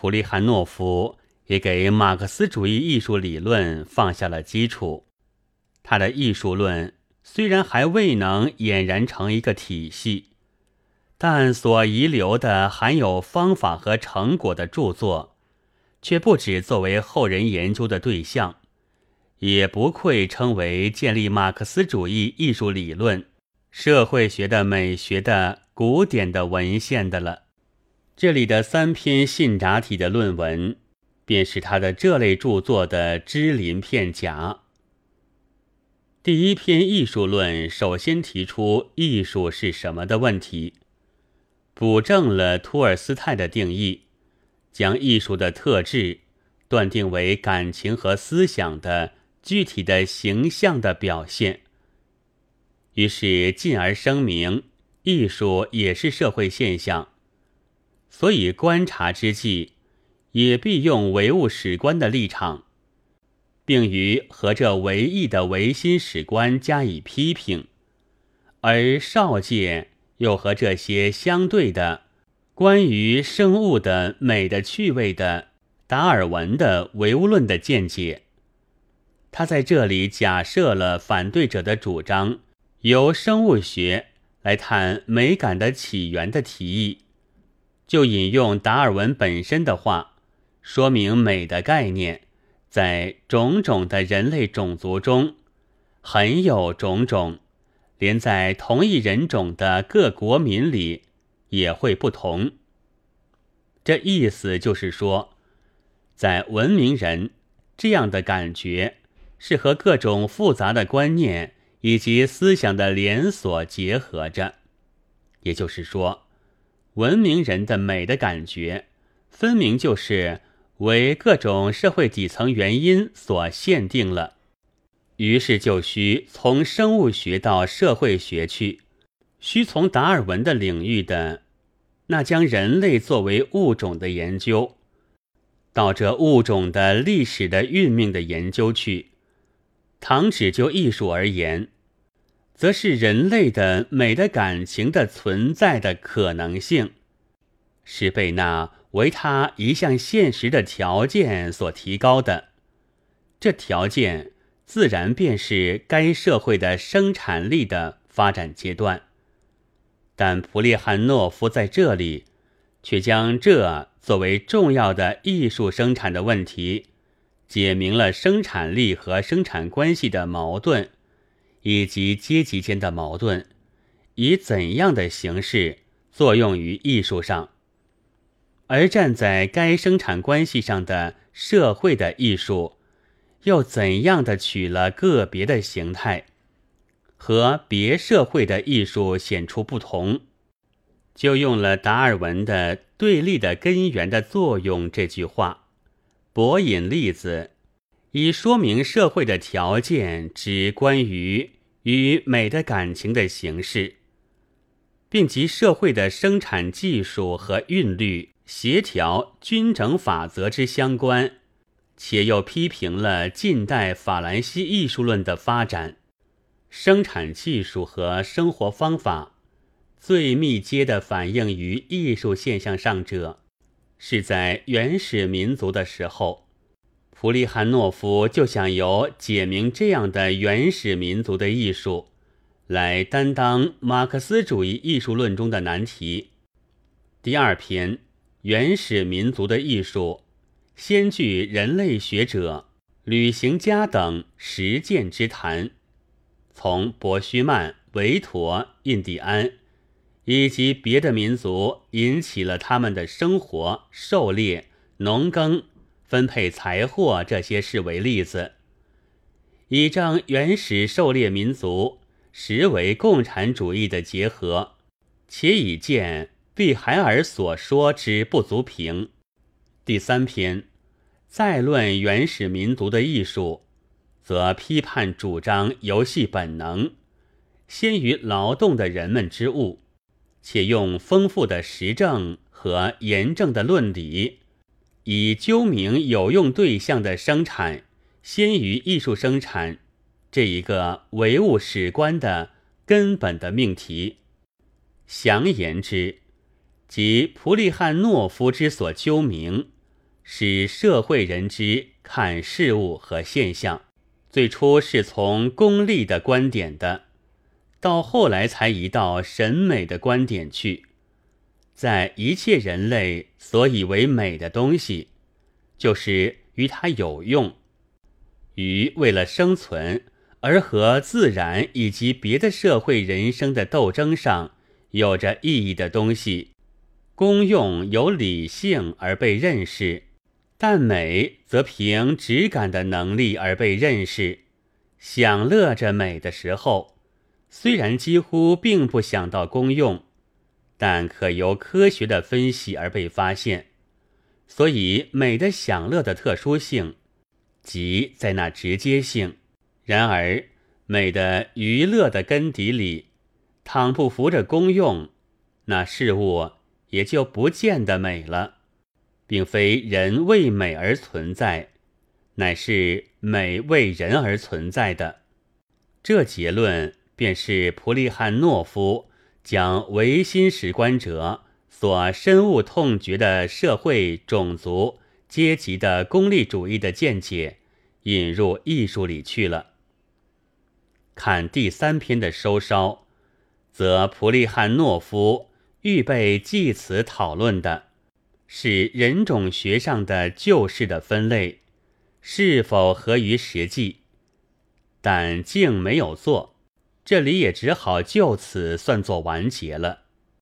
普利汉诺夫也给马克思主义艺术理论放下了基础。他的艺术论虽然还未能俨然成一个体系，但所遗留的含有方法和成果的著作，却不止作为后人研究的对象，也不愧称为建立马克思主义艺术理论、社会学的美学的古典的文献的了。这里的三篇信札体的论文，便是他的这类著作的支鳞片甲。第一篇艺术论首先提出艺术是什么的问题，补正了托尔斯泰的定义，将艺术的特质断定为感情和思想的具体的形象的表现。于是进而声明，艺术也是社会现象，所以观察之际，也必用唯物史观的立场。并于和这唯义的唯心史观加以批评，而少界又和这些相对的关于生物的美的趣味的达尔文的唯物论的见解，他在这里假设了反对者的主张，由生物学来谈美感的起源的提议，就引用达尔文本身的话，说明美的概念。在种种的人类种族中，很有种种，连在同一人种的各国民里也会不同。这意思就是说，在文明人这样的感觉是和各种复杂的观念以及思想的连锁结合着，也就是说，文明人的美的感觉分明就是。为各种社会底层原因所限定了，于是就需从生物学到社会学去，需从达尔文的领域的那将人类作为物种的研究，到这物种的历史的运命的研究去。倘只就艺术而言，则是人类的美的感情的存在的可能性，是被那。为他一项现实的条件所提高的，这条件自然便是该社会的生产力的发展阶段。但普列汉诺夫在这里却将这作为重要的艺术生产的问题，解明了生产力和生产关系的矛盾，以及阶级间的矛盾，以怎样的形式作用于艺术上。而站在该生产关系上的社会的艺术，又怎样的取了个别的形态，和别社会的艺术显出不同，就用了达尔文的“对立的根源的作用”这句话，博引例子，以说明社会的条件指关于与美的感情的形式，并及社会的生产技术和韵律。协调均整法则之相关，且又批评了近代法兰西艺术论的发展。生产技术和生活方法最密接的反映于艺术现象上者，是在原始民族的时候。普利汉诺夫就想由解明这样的原始民族的艺术，来担当马克思主义艺术论中的难题。第二篇。原始民族的艺术，先据人类学者、旅行家等实践之谈，从伯须曼、维陀、印第安以及别的民族引起了他们的生活、狩猎、农耕、分配财货这些事为例子，以证原始狩猎民族实为共产主义的结合，且以见。毕海尔所说之不足凭。第三篇，再论原始民族的艺术，则批判主张游戏本能，先于劳动的人们之物，且用丰富的实证和严正的论理，以究明有用对象的生产先于艺术生产这一个唯物史观的根本的命题。详言之。即普利汉诺夫之所究明，使社会人之看事物和现象，最初是从功利的观点的，到后来才移到审美的观点去。在一切人类所以为美的东西，就是与它有用，于为了生存而和自然以及别的社会人生的斗争上有着意义的东西，功用有理性而被认识。但美则凭直感的能力而被认识，享乐着美的时候，虽然几乎并不想到功用，但可由科学的分析而被发现。所以美的享乐的特殊性，即在那直接性。然而美的娱乐的根底里，倘不服着功用，那事物也就不见得美了。并非人为美而存在，乃是美为人而存在的。这结论便是普利汉诺夫将唯心史观者所深恶痛绝的社会、种族、阶级的功利主义的见解引入艺术里去了。看第三篇的收梢，则普利汉诺夫预备继此讨论的。是人种学上的旧式的分类，是否合于实际？但竟没有做，这里也只好就此算作完结了。